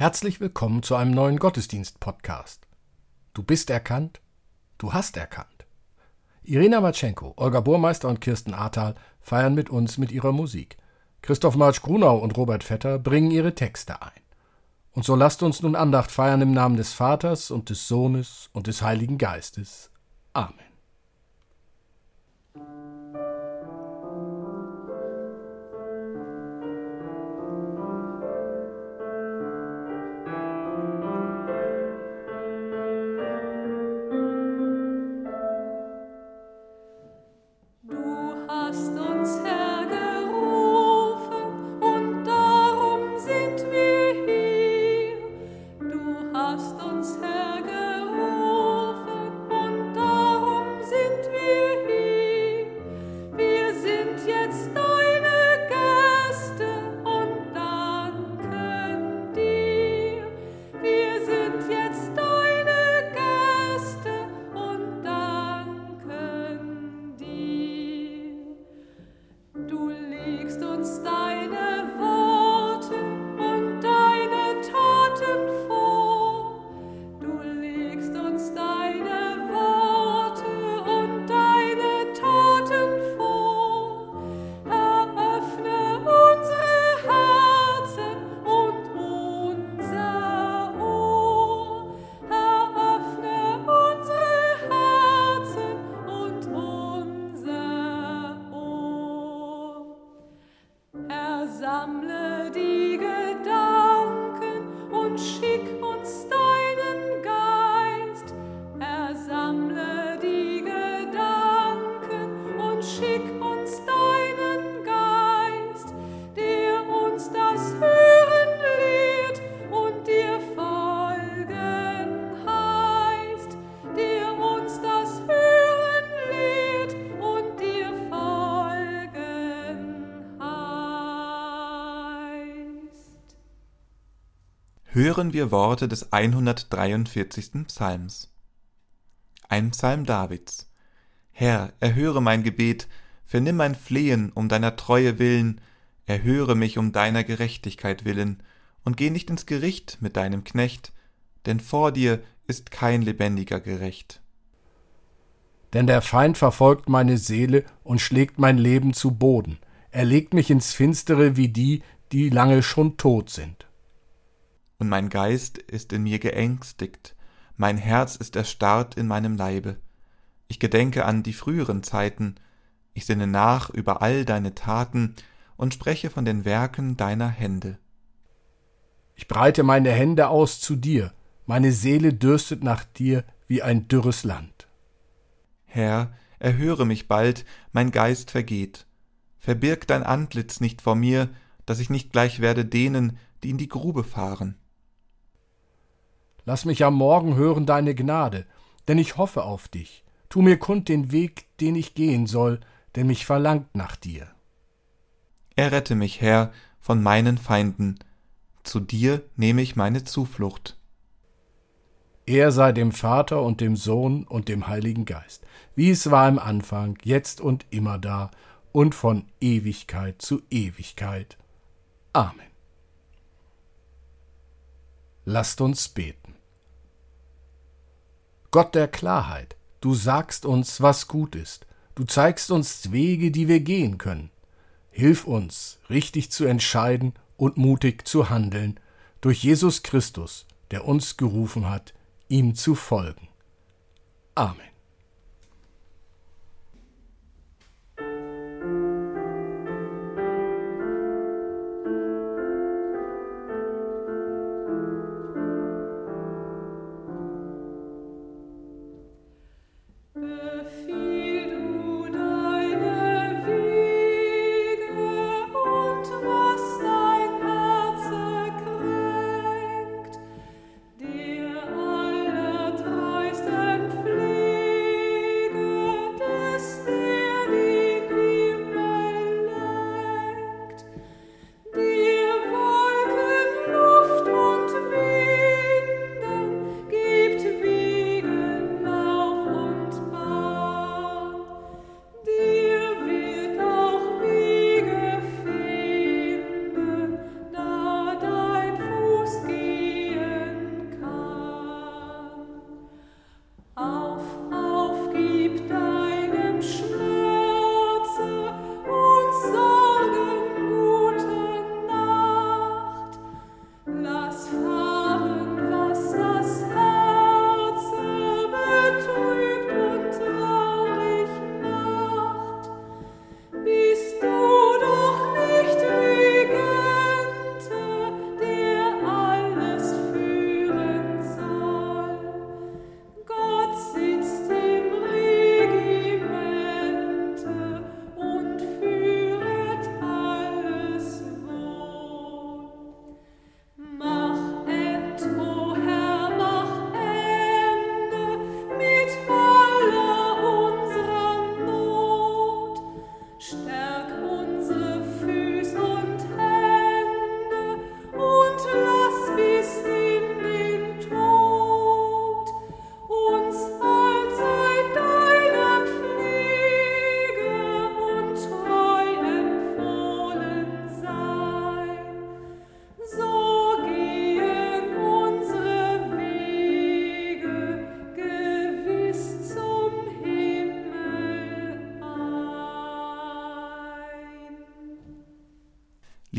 Herzlich willkommen zu einem neuen Gottesdienst-Podcast. Du bist erkannt, du hast erkannt. Irina Matschenko, Olga Burmeister und Kirsten Ahrtal feiern mit uns mit ihrer Musik. Christoph Marsch Grunau und Robert Vetter bringen ihre Texte ein. Und so lasst uns nun Andacht feiern im Namen des Vaters und des Sohnes und des Heiligen Geistes. Amen. Hören wir Worte des 143. Psalms. Ein Psalm Davids. Herr, erhöre mein Gebet, vernimm mein Flehen um deiner Treue willen, erhöre mich um deiner Gerechtigkeit willen, und geh nicht ins Gericht mit deinem Knecht, denn vor dir ist kein lebendiger gerecht. Denn der Feind verfolgt meine Seele und schlägt mein Leben zu Boden, er legt mich ins Finstere wie die, die lange schon tot sind und mein Geist ist in mir geängstigt, mein Herz ist erstarrt in meinem Leibe. Ich gedenke an die früheren Zeiten, ich sinne nach über all deine Taten und spreche von den Werken deiner Hände. Ich breite meine Hände aus zu dir, meine Seele dürstet nach dir wie ein dürres Land. Herr, erhöre mich bald, mein Geist vergeht. Verbirg dein Antlitz nicht vor mir, dass ich nicht gleich werde denen, die in die Grube fahren. Lass mich am Morgen hören deine Gnade, denn ich hoffe auf dich. Tu mir kund den Weg, den ich gehen soll, denn mich verlangt nach dir. Errette mich, Herr, von meinen Feinden. Zu dir nehme ich meine Zuflucht. Er sei dem Vater und dem Sohn und dem Heiligen Geist, wie es war im Anfang, jetzt und immer da und von Ewigkeit zu Ewigkeit. Amen. Lasst uns beten. Gott der Klarheit, du sagst uns, was gut ist, du zeigst uns Wege, die wir gehen können. Hilf uns, richtig zu entscheiden und mutig zu handeln, durch Jesus Christus, der uns gerufen hat, ihm zu folgen. Amen.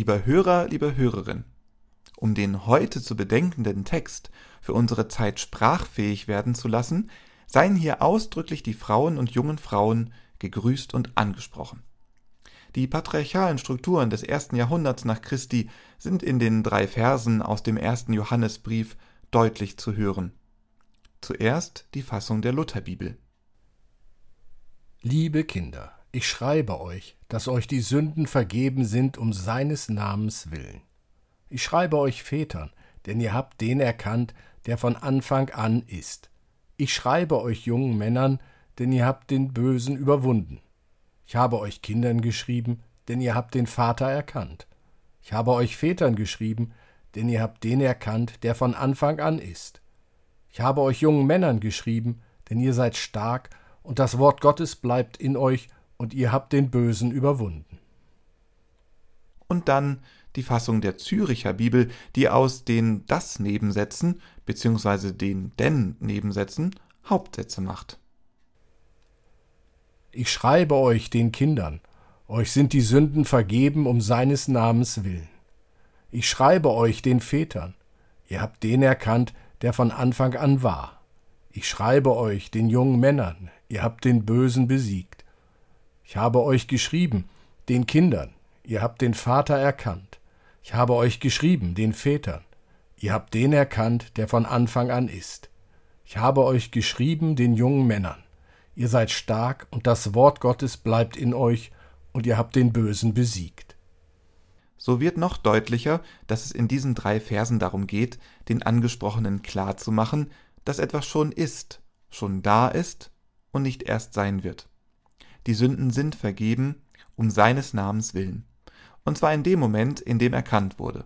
Lieber Hörer, liebe Hörerin, um den heute zu bedenkenden Text für unsere Zeit sprachfähig werden zu lassen, seien hier ausdrücklich die Frauen und jungen Frauen gegrüßt und angesprochen. Die patriarchalen Strukturen des ersten Jahrhunderts nach Christi sind in den drei Versen aus dem ersten Johannesbrief deutlich zu hören. Zuerst die Fassung der Lutherbibel. Liebe Kinder, ich schreibe euch, dass euch die Sünden vergeben sind um seines Namens willen. Ich schreibe euch Vätern, denn ihr habt den erkannt, der von Anfang an ist. Ich schreibe euch jungen Männern, denn ihr habt den Bösen überwunden. Ich habe euch Kindern geschrieben, denn ihr habt den Vater erkannt. Ich habe euch Vätern geschrieben, denn ihr habt den erkannt, der von Anfang an ist. Ich habe euch jungen Männern geschrieben, denn ihr seid stark, und das Wort Gottes bleibt in euch, und ihr habt den Bösen überwunden. Und dann die Fassung der Züricher Bibel, die aus den das Nebensätzen bzw. den denn Nebensätzen Hauptsätze macht. Ich schreibe euch den Kindern, euch sind die Sünden vergeben um seines Namens willen. Ich schreibe euch den Vätern, ihr habt den erkannt, der von Anfang an war. Ich schreibe euch den jungen Männern, ihr habt den Bösen besiegt. Ich habe euch geschrieben, den Kindern, ihr habt den Vater erkannt. Ich habe euch geschrieben, den Vätern. Ihr habt den erkannt, der von Anfang an ist. Ich habe euch geschrieben, den jungen Männern. Ihr seid stark, und das Wort Gottes bleibt in euch, und ihr habt den Bösen besiegt. So wird noch deutlicher, dass es in diesen drei Versen darum geht, den Angesprochenen klarzumachen, dass etwas schon ist, schon da ist und nicht erst sein wird. Die Sünden sind vergeben, um seines Namens willen und zwar in dem Moment, in dem erkannt wurde.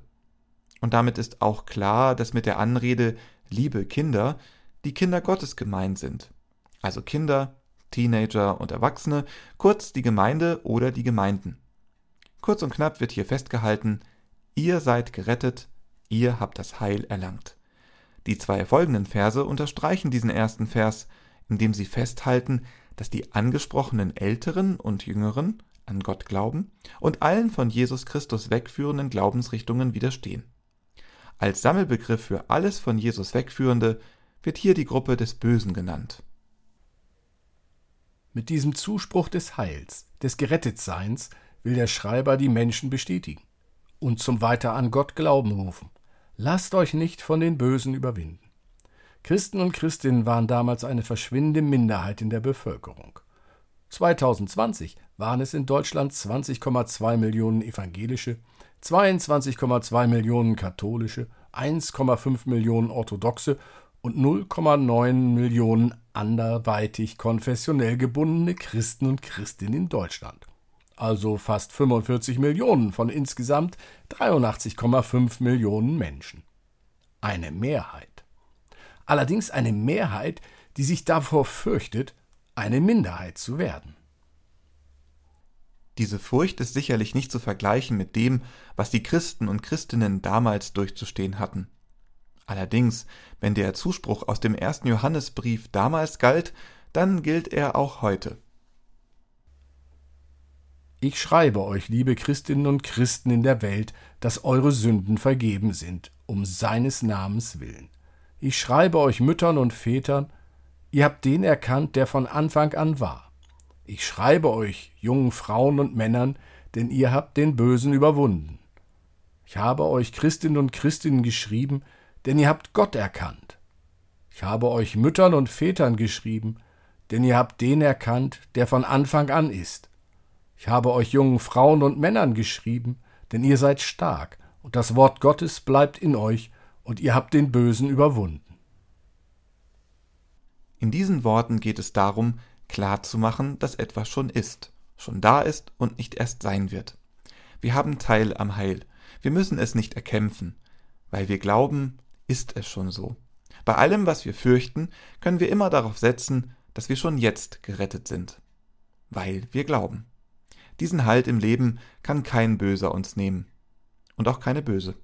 Und damit ist auch klar, dass mit der Anrede liebe Kinder die Kinder Gottes gemeint sind. Also Kinder, Teenager und Erwachsene, kurz die Gemeinde oder die Gemeinden. Kurz und knapp wird hier festgehalten, ihr seid gerettet, ihr habt das Heil erlangt. Die zwei folgenden Verse unterstreichen diesen ersten Vers, indem sie festhalten, dass die angesprochenen Älteren und Jüngeren an Gott glauben und allen von Jesus Christus wegführenden Glaubensrichtungen widerstehen. Als Sammelbegriff für alles von Jesus wegführende wird hier die Gruppe des Bösen genannt. Mit diesem Zuspruch des Heils, des Gerettetseins, will der Schreiber die Menschen bestätigen und zum weiter an Gott Glauben rufen. Lasst euch nicht von den Bösen überwinden. Christen und Christinnen waren damals eine verschwindende Minderheit in der Bevölkerung. 2020 waren es in Deutschland 20,2 Millionen evangelische, 22,2 Millionen katholische, 1,5 Millionen orthodoxe und 0,9 Millionen anderweitig konfessionell gebundene Christen und Christinnen in Deutschland. Also fast 45 Millionen von insgesamt 83,5 Millionen Menschen. Eine Mehrheit. Allerdings eine Mehrheit, die sich davor fürchtet, eine Minderheit zu werden. Diese Furcht ist sicherlich nicht zu vergleichen mit dem, was die Christen und Christinnen damals durchzustehen hatten. Allerdings, wenn der Zuspruch aus dem ersten Johannesbrief damals galt, dann gilt er auch heute. Ich schreibe euch, liebe Christinnen und Christen in der Welt, dass eure Sünden vergeben sind, um seines Namens willen. Ich schreibe euch Müttern und Vätern, ihr habt den erkannt, der von Anfang an war. Ich schreibe euch, jungen Frauen und Männern, denn ihr habt den Bösen überwunden. Ich habe euch Christinnen und Christinnen geschrieben, denn ihr habt Gott erkannt. Ich habe euch Müttern und Vätern geschrieben, denn ihr habt den erkannt, der von Anfang an ist. Ich habe euch jungen Frauen und Männern geschrieben, denn ihr seid stark, und das Wort Gottes bleibt in euch, und ihr habt den Bösen überwunden. In diesen Worten geht es darum, klarzumachen, dass etwas schon ist, schon da ist und nicht erst sein wird. Wir haben Teil am Heil. Wir müssen es nicht erkämpfen. Weil wir glauben, ist es schon so. Bei allem, was wir fürchten, können wir immer darauf setzen, dass wir schon jetzt gerettet sind. Weil wir glauben. Diesen Halt im Leben kann kein Böser uns nehmen. Und auch keine Böse.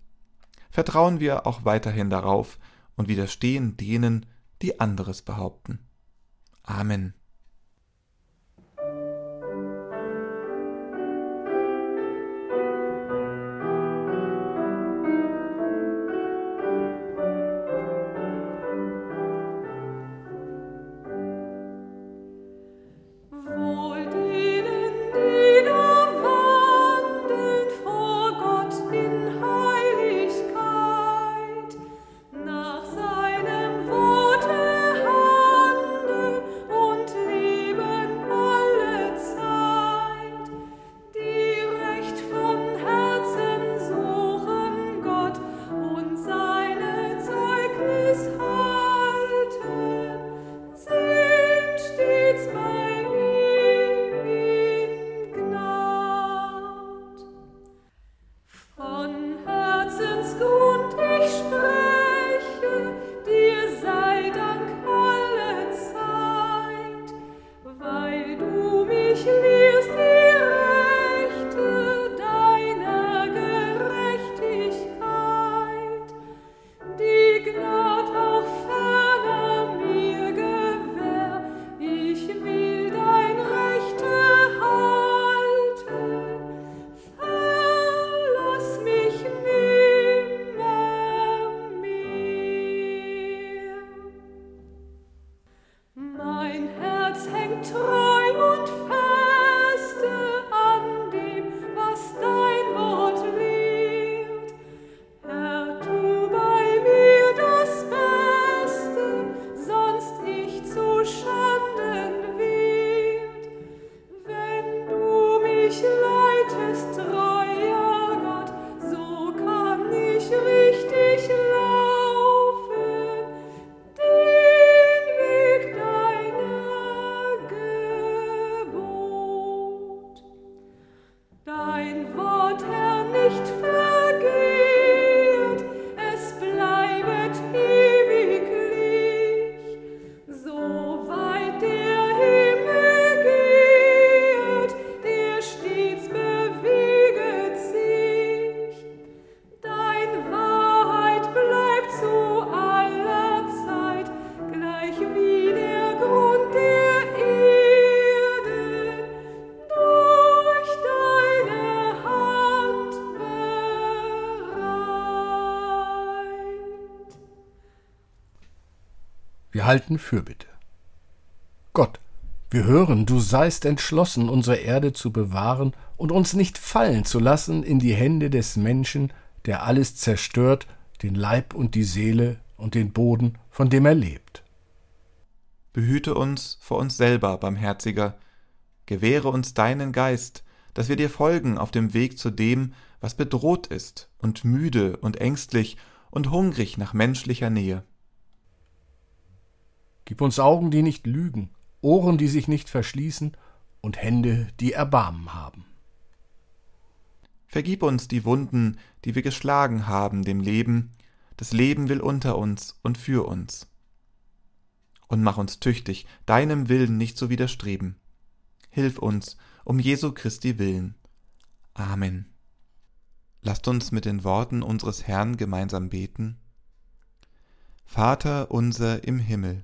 Vertrauen wir auch weiterhin darauf und widerstehen denen, die anderes behaupten. Amen. Wir halten Fürbitte. Gott, wir hören, du seist entschlossen, unsere Erde zu bewahren und uns nicht fallen zu lassen in die Hände des Menschen, der alles zerstört, den Leib und die Seele und den Boden, von dem er lebt. Behüte uns vor uns selber, barmherziger, gewähre uns deinen Geist, dass wir dir folgen auf dem Weg zu dem, was bedroht ist und müde und ängstlich und hungrig nach menschlicher Nähe. Gib uns Augen, die nicht lügen, Ohren, die sich nicht verschließen, und Hände, die Erbarmen haben. Vergib uns die Wunden, die wir geschlagen haben dem Leben, das Leben will unter uns und für uns. Und mach uns tüchtig, deinem Willen nicht zu widerstreben. Hilf uns, um Jesu Christi willen. Amen. Lasst uns mit den Worten unseres Herrn gemeinsam beten. Vater unser im Himmel,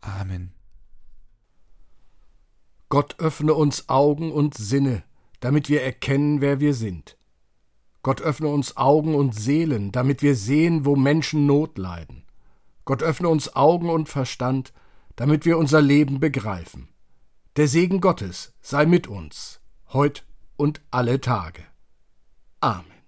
Amen. Gott öffne uns Augen und Sinne, damit wir erkennen, wer wir sind. Gott öffne uns Augen und Seelen, damit wir sehen, wo Menschen Not leiden. Gott öffne uns Augen und Verstand, damit wir unser Leben begreifen. Der Segen Gottes sei mit uns, heut und alle Tage. Amen.